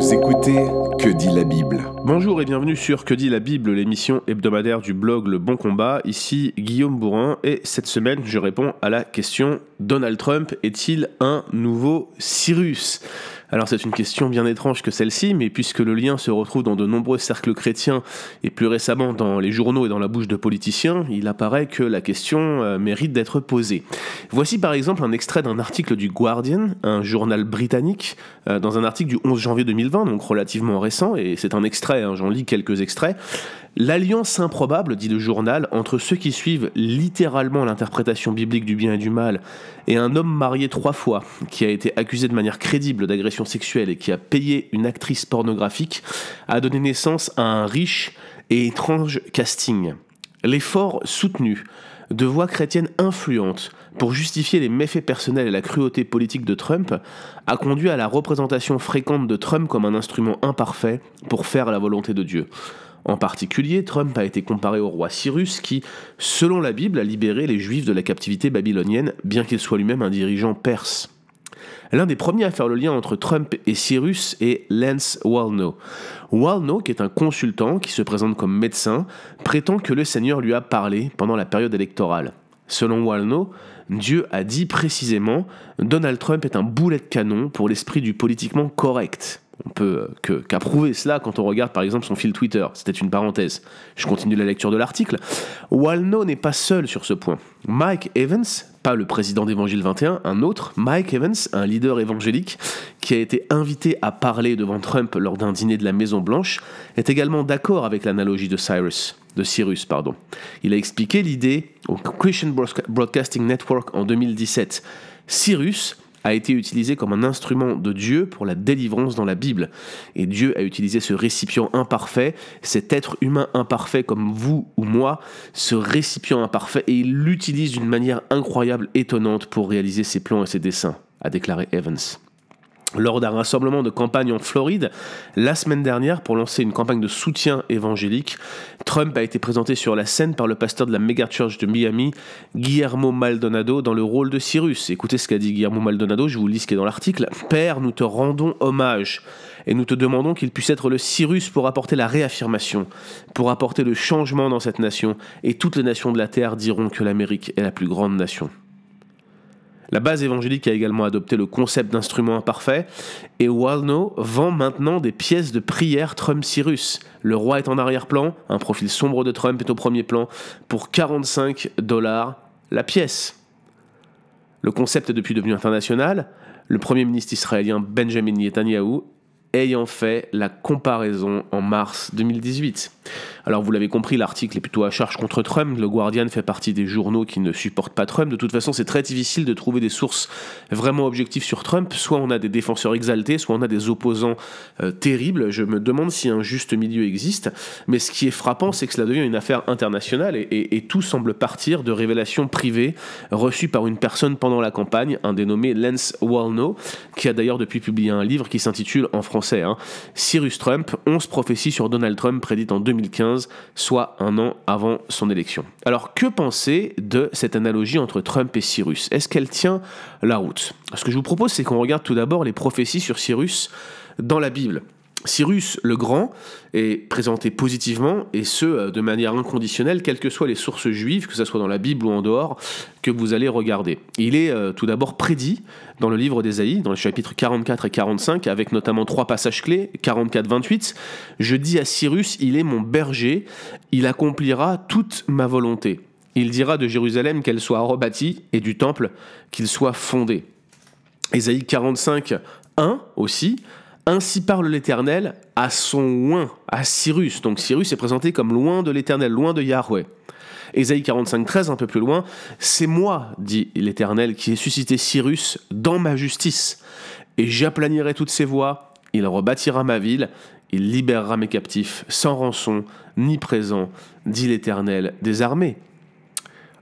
Vous écoutez Que dit la Bible Bonjour et bienvenue sur Que dit la Bible, l'émission hebdomadaire du blog Le Bon Combat. Ici Guillaume Bourrin et cette semaine je réponds à la question Donald Trump est-il un nouveau Cyrus? Alors c'est une question bien étrange que celle-ci, mais puisque le lien se retrouve dans de nombreux cercles chrétiens et plus récemment dans les journaux et dans la bouche de politiciens, il apparaît que la question euh, mérite d'être posée. Voici par exemple un extrait d'un article du Guardian, un journal britannique, euh, dans un article du 11 janvier 2020, donc relativement récent, et c'est un extrait, hein, j'en lis quelques extraits. L'alliance improbable, dit le journal, entre ceux qui suivent littéralement l'interprétation biblique du bien et du mal et un homme marié trois fois, qui a été accusé de manière crédible d'agression sexuelle et qui a payé une actrice pornographique, a donné naissance à un riche et étrange casting. L'effort soutenu de voix chrétiennes influentes pour justifier les méfaits personnels et la cruauté politique de Trump a conduit à la représentation fréquente de Trump comme un instrument imparfait pour faire la volonté de Dieu. En particulier, Trump a été comparé au roi Cyrus qui, selon la Bible, a libéré les Juifs de la captivité babylonienne, bien qu'il soit lui-même un dirigeant perse. L'un des premiers à faire le lien entre Trump et Cyrus est Lance Walno. Walno, qui est un consultant qui se présente comme médecin, prétend que le Seigneur lui a parlé pendant la période électorale. Selon Walno, Dieu a dit précisément Donald Trump est un boulet de canon pour l'esprit du politiquement correct. On peut euh, qu'approuver cela quand on regarde par exemple son fil Twitter. C'était une parenthèse. Je continue la lecture de l'article. Walno n'est pas seul sur ce point. Mike Evans, pas le président d'Évangile 21, un autre, Mike Evans, un leader évangélique qui a été invité à parler devant Trump lors d'un dîner de la Maison Blanche, est également d'accord avec l'analogie de Cyrus, de Cyrus, pardon. Il a expliqué l'idée au Christian Broadcasting Network en 2017. Cyrus a été utilisé comme un instrument de Dieu pour la délivrance dans la Bible. Et Dieu a utilisé ce récipient imparfait, cet être humain imparfait comme vous ou moi, ce récipient imparfait, et il l'utilise d'une manière incroyable, étonnante pour réaliser ses plans et ses dessins, a déclaré Evans lors d'un rassemblement de campagne en Floride la semaine dernière pour lancer une campagne de soutien évangélique. Trump a été présenté sur la scène par le pasteur de la Church de Miami, Guillermo Maldonado, dans le rôle de Cyrus. Écoutez ce qu'a dit Guillermo Maldonado, je vous lis ce qui est dans l'article. Père, nous te rendons hommage et nous te demandons qu'il puisse être le Cyrus pour apporter la réaffirmation, pour apporter le changement dans cette nation, et toutes les nations de la terre diront que l'Amérique est la plus grande nation. La base évangélique a également adopté le concept d'instrument imparfait et Walno vend maintenant des pièces de prière Trump-Cyrus. Le roi est en arrière-plan, un profil sombre de Trump est au premier plan, pour 45 dollars la pièce. Le concept est depuis devenu international. Le premier ministre israélien Benjamin Netanyahu ayant fait la comparaison en mars 2018. Alors vous l'avez compris, l'article est plutôt à charge contre Trump. Le Guardian fait partie des journaux qui ne supportent pas Trump. De toute façon, c'est très difficile de trouver des sources vraiment objectives sur Trump. Soit on a des défenseurs exaltés, soit on a des opposants euh, terribles. Je me demande si un juste milieu existe. Mais ce qui est frappant, c'est que cela devient une affaire internationale et, tout semble partir de révélations privées reçues par une personne pendant la campagne, un dénommé Lance Walno, qui a d'ailleurs depuis publié un livre qui s'intitule en français hein, Cyrus Trump, 11 prophéties sur Donald Trump prédites en 2015 soit un an avant son élection. Alors que penser de cette analogie entre Trump et Cyrus? Est-ce qu'elle tient la route? Ce que je vous propose, c'est qu'on regarde tout d'abord les prophéties sur Cyrus dans la Bible. Cyrus le Grand est présenté positivement, et ce, euh, de manière inconditionnelle, quelles que soient les sources juives, que ce soit dans la Bible ou en dehors, que vous allez regarder. Il est euh, tout d'abord prédit dans le livre d'Ésaïe, dans les chapitres 44 et 45, avec notamment trois passages clés, 44-28. Je dis à Cyrus, il est mon berger, il accomplira toute ma volonté. Il dira de Jérusalem qu'elle soit rebâtie, et du temple qu'il soit fondé. Ésaïe 45, 1 aussi, ainsi parle l'Éternel à son loin, à Cyrus. Donc Cyrus est présenté comme loin de l'Éternel, loin de Yahweh. Ésaïe 45, 13, un peu plus loin, c'est moi, dit l'Éternel, qui ai suscité Cyrus dans ma justice, et j'aplanirai toutes ses voies, il rebâtira ma ville, il libérera mes captifs, sans rançon, ni présent, dit l'Éternel des armées.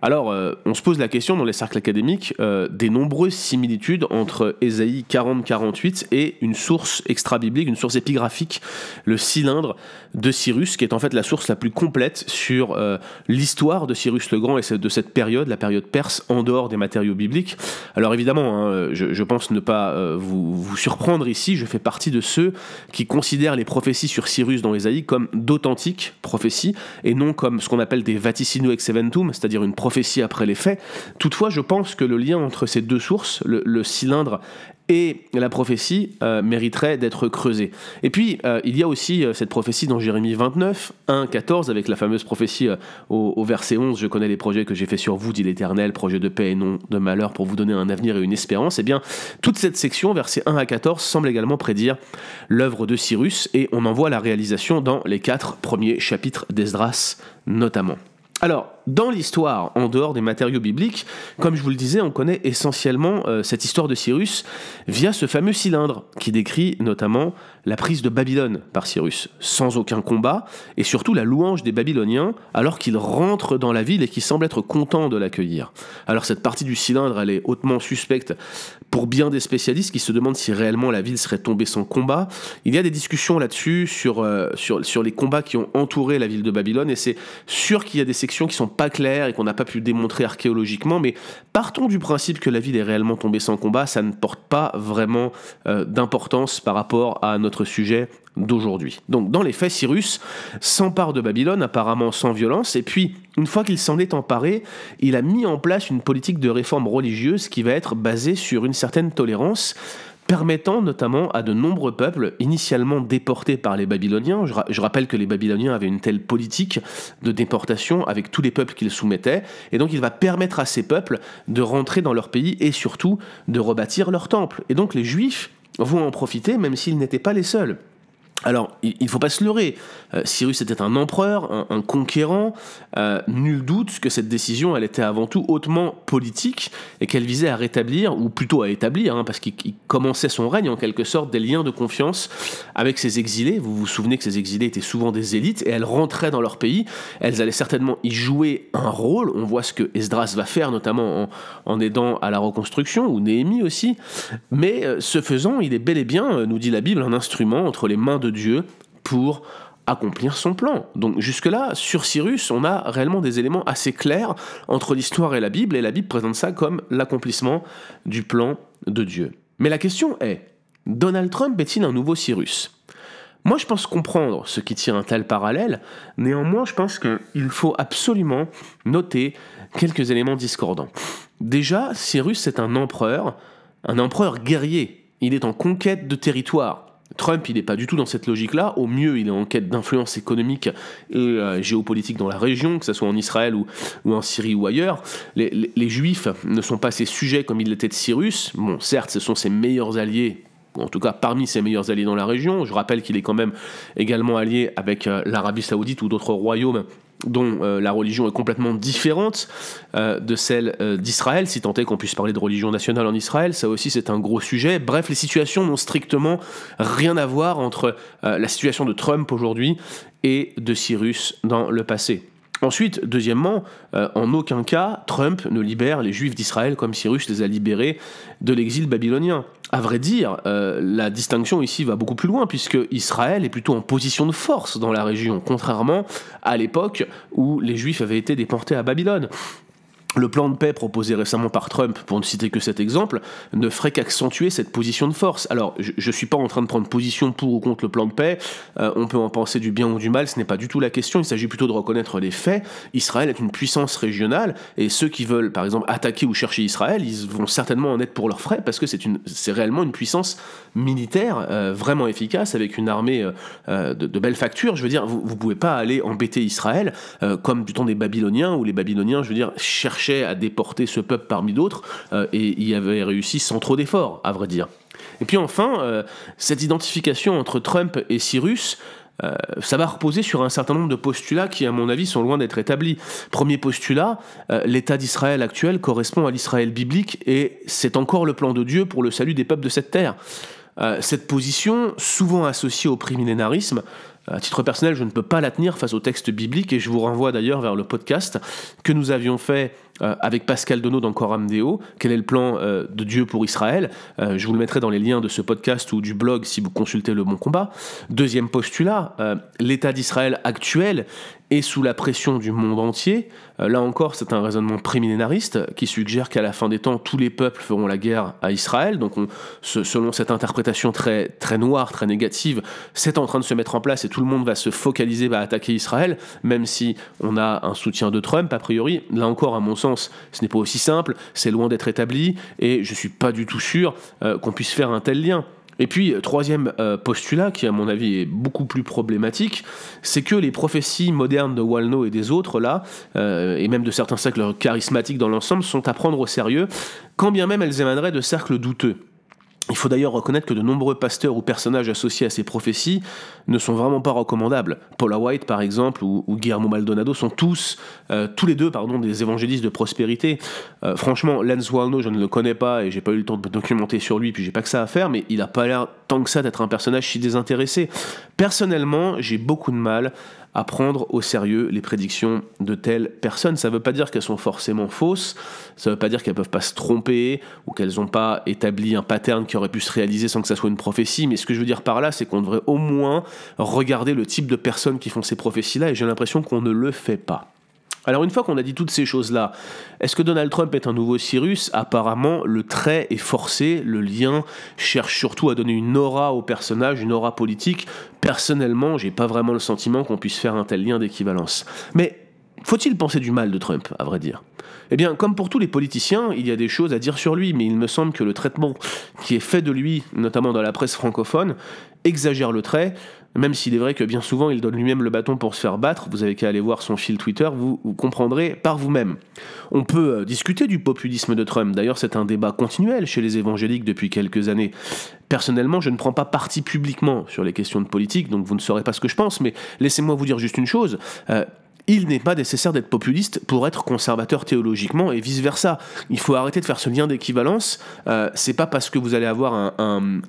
Alors, euh, on se pose la question dans les cercles académiques euh, des nombreuses similitudes entre Ésaïe 40-48 et une source extra-biblique, une source épigraphique, le cylindre de Cyrus, qui est en fait la source la plus complète sur euh, l'histoire de Cyrus le Grand et de cette période, la période perse, en dehors des matériaux bibliques. Alors évidemment, hein, je, pense ne pas vous, surprendre ici, je fais partie de ceux qui considèrent les prophéties sur Cyrus dans Ésaïe comme d'authentiques prophéties, et non comme ce qu'on appelle des vaticino ex eventum, c'est-à-dire une prophétie après les faits. Toutefois, je pense que le lien entre ces deux sources, le, cylindre et la prophétie euh, mériterait d'être creusé. Et puis, euh, il y a aussi euh, cette prophétie dans Jérémie 29, 1, 14, avec la fameuse prophétie au, verset 11, je connais les projets que j'ai faits sur vous, dit l'Éternel, projet de paix et non de malheur, pour vous donner un avenir et une espérance. Eh bien, toute cette section, versets 1 à 14, semble également prédire l'œuvre de Cyrus, et on en voit la réalisation dans les quatre premiers chapitres d'Esdras notamment. Alors, dans l'histoire, en dehors des matériaux bibliques, comme je vous le disais, on connaît essentiellement euh, cette histoire de Cyrus via ce fameux cylindre qui décrit notamment la prise de Babylone par Cyrus, sans aucun combat, et surtout la louange des Babyloniens alors qu'ils rentrent dans la ville et qu'ils semblent être contents de l'accueillir. Alors cette partie du cylindre, elle est hautement suspecte pour bien des spécialistes qui se demandent si réellement la ville serait tombée sans combat. Il y a des discussions là-dessus sur, euh, sur, les combats qui ont entouré la ville de Babylone, et c'est sûr qu'il y a des sections qui sont pas claires et qu'on n'a pas pu démontrer archéologiquement, mais partons du principe que la ville est réellement tombée sans combat, ça ne porte pas vraiment euh, d'importance par rapport à notre sujet d'aujourd'hui. Donc dans les faits, Cyrus s'empare de Babylone, apparemment sans violence, et puis une fois qu'il s'en est emparé, il a mis en place une politique de réforme religieuse qui va être basée sur une certaine tolérance, permettant notamment à de nombreux peuples initialement déportés par les Babyloniens, je, rappelle que les Babyloniens avaient une telle politique de déportation avec tous les peuples qu'ils soumettaient, et donc il va permettre à ces peuples de rentrer dans leur pays et surtout de rebâtir leur temple. Et donc les Juifs vont en profiter même s'ils n'étaient pas les seuls. Alors, il ne faut pas se leurrer. Euh, Cyrus était un empereur, un, conquérant. Euh, nul doute que cette décision, elle était avant tout hautement politique et qu'elle visait à rétablir, ou plutôt à établir, hein, parce qu'il commençait son règne en quelque sorte, des liens de confiance avec ses exilés. Vous vous souvenez que ces exilés étaient souvent des élites et elles rentraient dans leur pays. Elles allaient certainement y jouer un rôle. On voit ce que Esdras va faire, notamment en, aidant à la reconstruction, ou Néhémie aussi. Mais euh, ce faisant, il est bel et bien, nous dit la Bible, un instrument entre les mains Dieu pour accomplir son plan. Donc jusque-là, sur Cyrus, on a réellement des éléments assez clairs entre l'histoire et la Bible, et la Bible présente ça comme l'accomplissement du plan de Dieu. Mais la question est, Donald Trump est-il un nouveau Cyrus? Moi, je pense comprendre ce qui tire un tel parallèle. Néanmoins, je pense qu'il faut absolument noter quelques éléments discordants. Déjà, Cyrus est un empereur, un empereur guerrier. Il est en conquête de territoire. Trump, il n'est pas du tout dans cette logique-là. Au mieux, il est en quête d'influence économique et euh, géopolitique dans la région, que ce soit en Israël ou, en Syrie ou ailleurs. Les, Juifs ne sont pas ses sujets comme il l'était de Cyrus. Bon, certes, ce sont ses meilleurs alliés en tout cas parmi ses meilleurs alliés dans la région. Je rappelle qu'il est quand même également allié avec euh, l'Arabie saoudite ou d'autres royaumes dont euh, la religion est complètement différente euh, de celle euh, d'Israël, si tant est qu'on puisse parler de religion nationale en Israël, ça aussi c'est un gros sujet. Bref, les situations n'ont strictement rien à voir entre la situation de Trump aujourd'hui et de Cyrus dans le passé. Ensuite, deuxièmement, euh, en aucun cas, Trump ne libère les Juifs d'Israël comme Cyrus les a libérés de l'exil babylonien. À vrai dire, euh, la distinction ici va beaucoup plus loin, puisque Israël est plutôt en position de force dans la région, contrairement à l'époque où les Juifs avaient été déportés à Babylone. Le plan de paix proposé récemment par Trump, pour ne citer que cet exemple, ne ferait qu'accentuer cette position de force. Alors, je ne suis pas en train de prendre position pour ou contre le plan de paix, euh, on peut en penser du bien ou du mal, ce n'est pas du tout la question, il s'agit plutôt de reconnaître les faits. Israël est une puissance régionale, et ceux qui veulent, par exemple, attaquer ou chercher Israël, ils vont certainement en être pour leurs frais, parce que c'est réellement une puissance militaire euh, vraiment efficace, avec une armée euh, de, de, belle facture. Je veux dire, vous ne pouvez pas aller embêter Israël, comme du temps des Babyloniens, où les Babyloniens, je veux dire, à déporter ce peuple parmi d'autres, euh, et y avait réussi sans trop d'efforts, à vrai dire. Et puis enfin, euh, cette identification entre Trump et Cyrus, euh, ça va reposer sur un certain nombre de postulats qui, à mon avis, sont loin d'être établis. Premier postulat, l'État d'Israël actuel correspond à l'Israël biblique et c'est encore le plan de Dieu pour le salut des peuples de cette terre. cette position, souvent associée au primillénarisme, à titre personnel, je ne peux pas la tenir face au texte biblique et je vous renvoie d'ailleurs vers le podcast que nous avions fait avec Pascal Donneau dans Coram Deo, quel est le plan de Dieu pour Israël? je vous le mettrai dans les liens de ce podcast ou du blog si vous consultez Le Bon Combat. Deuxième postulat, l'État d'Israël actuel et sous la pression du monde entier. Euh, là encore, c'est un raisonnement prémillénariste qui suggère qu'à la fin des temps, tous les peuples feront la guerre à Israël. Donc, selon cette interprétation très, très noire, très négative, c'est en train de se mettre en place et tout le monde va se focaliser, va attaquer Israël, même si on a un soutien de Trump, a priori. Là encore, à mon sens, ce n'est pas aussi simple, c'est loin d'être établi, et je suis pas du tout sûr euh, qu'on puisse faire un tel lien. Et puis, euh, troisième euh, postulat, qui à mon avis est beaucoup plus problématique, c'est que les prophéties modernes de Walno et des autres, là, et même de certains cercles charismatiques dans l'ensemble, sont à prendre au sérieux, quand bien même elles émaneraient de cercles douteux. Il faut d'ailleurs reconnaître que de nombreux pasteurs ou personnages associés à ces prophéties ne sont vraiment pas recommandables. Paula White, par exemple, ou, Guillermo Maldonado sont tous, euh, tous les deux, pardon, des évangélistes de prospérité. Euh, franchement, Lance Walno, je ne le connais pas et j'ai pas eu le temps de me documenter sur lui, puis j'ai pas que ça à faire, mais il a pas l'air tant que ça d'être un personnage si désintéressé. Personnellement, j'ai beaucoup de mal à prendre au sérieux les prédictions de telles personnes. Ça ne veut pas dire qu'elles sont forcément fausses, ça ne veut pas dire qu'elles ne peuvent pas se tromper ou qu'elles n'ont pas établi un pattern qui aurait pu se réaliser sans que ça soit une prophétie, mais ce que je veux dire par là, c'est qu'on devrait au moins regarder le type de personnes qui font ces prophéties-là, et j'ai l'impression qu'on ne le fait pas. Alors une fois qu'on a dit toutes ces choses-là, est-ce que Donald Trump est un nouveau Cyrus? Apparemment, le trait est forcé, le lien cherche surtout à donner une aura au personnage, une aura politique. Personnellement, j'ai pas vraiment le sentiment qu'on puisse faire un tel lien d'équivalence. Mais faut-il penser du mal de Trump, à vrai dire? Eh bien, comme pour tous les politiciens, il y a des choses à dire sur lui, mais il me semble que le traitement qui est fait de lui, notamment dans la presse francophone, exagère le trait, même s'il est vrai que bien souvent il donne lui-même le bâton pour se faire battre, vous avez qu'à aller voir son fil Twitter, vous, comprendrez par vous-même. On peut euh, discuter du populisme de Trump, d'ailleurs c'est un débat continuel chez les évangéliques depuis quelques années. Personnellement, je ne prends pas parti publiquement sur les questions de politique, donc vous ne saurez pas ce que je pense, mais laissez-moi vous dire juste une chose. Euh, il n'est pas nécessaire d'être populiste pour être conservateur théologiquement et vice versa. Il faut arrêter de faire ce lien d'équivalence. Euh, c'est pas parce que vous allez avoir un,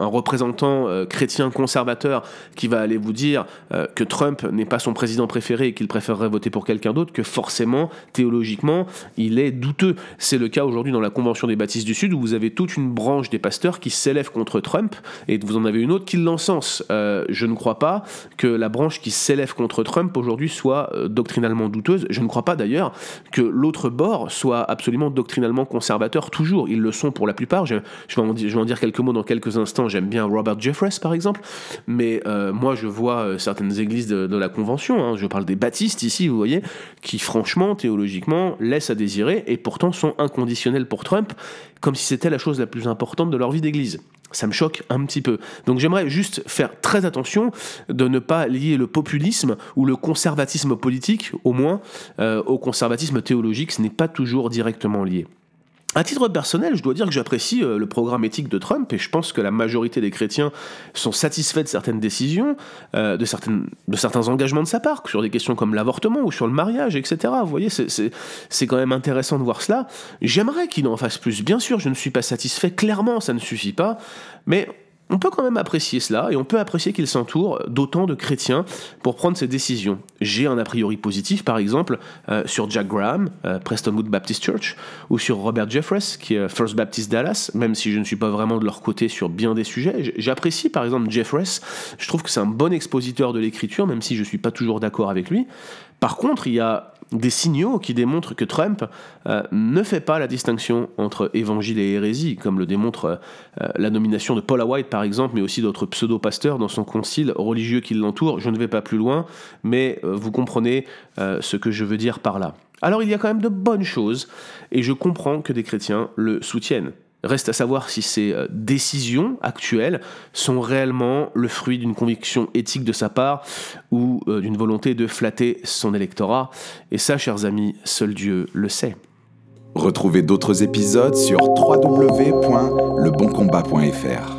représentant euh, chrétien conservateur qui va aller vous dire euh, que Trump n'est pas son président préféré et qu'il préférerait voter pour quelqu'un d'autre que forcément, théologiquement, il est douteux. C'est le cas aujourd'hui dans la Convention des baptistes du Sud où vous avez toute une branche des pasteurs qui s'élève contre Trump et vous en avez une autre qui l'encense. je ne crois pas que la branche qui s'élève contre Trump aujourd'hui soit euh, doctrinalement douteuse. Je ne crois pas d'ailleurs que l'autre bord soit absolument doctrinalement conservateur toujours. Ils le sont pour la plupart. Je, vais, en, dire quelques mots dans quelques instants. J'aime bien Robert Jeffress par exemple, mais euh, moi je vois euh, certaines églises de, la Convention, hein. je parle des baptistes ici, vous voyez, qui franchement, théologiquement, laissent à désirer et pourtant sont inconditionnels pour Trump, comme si c'était la chose la plus importante de leur vie d'église ça me choque un petit peu. Donc j'aimerais juste faire très attention de ne pas lier le populisme ou le conservatisme politique, au moins, euh, au conservatisme théologique. Ce n'est pas toujours directement lié. À titre personnel, je dois dire que j'apprécie euh, le programme éthique de Trump et je pense que la majorité des chrétiens sont satisfaits de certaines décisions, euh, de, de certains engagements de sa part, sur des questions comme l'avortement ou sur le mariage, etc. Vous voyez, c'est quand même intéressant de voir cela. J'aimerais qu'il en fasse plus. Bien sûr, je ne suis pas satisfait, clairement, ça ne suffit pas, mais on peut quand même apprécier cela et on peut apprécier qu'il s'entoure d'autant de chrétiens pour prendre ses décisions. J'ai un a priori positif par exemple euh, sur Jack Graham, euh, Prestonwood Baptist Church, ou sur Robert Jeffress, qui est First Baptist Dallas, même si je ne suis pas vraiment de leur côté sur bien des sujets. J'apprécie par exemple Jeffress, je trouve que c'est un bon expositeur de l'écriture, même si je ne suis pas toujours d'accord avec lui. Par contre, il y a des signaux qui démontrent que Trump euh, ne fait pas la distinction entre évangile et hérésie, comme le démontre euh, la nomination de Paula White par exemple, mais aussi d'autres pseudo-pasteurs dans son concile religieux qui l'entoure. Je ne vais pas plus loin, mais euh, vous comprenez ce que je veux dire par là. Alors il y a quand même de bonnes choses, et je comprends que des chrétiens le soutiennent. Reste à savoir si ces euh, décisions actuelles sont réellement le fruit d'une conviction éthique de sa part ou euh, d'une volonté de flatter son électorat. Et ça, chers amis, seul Dieu le sait. Retrouvez d'autres épisodes sur www.leboncombat.fr.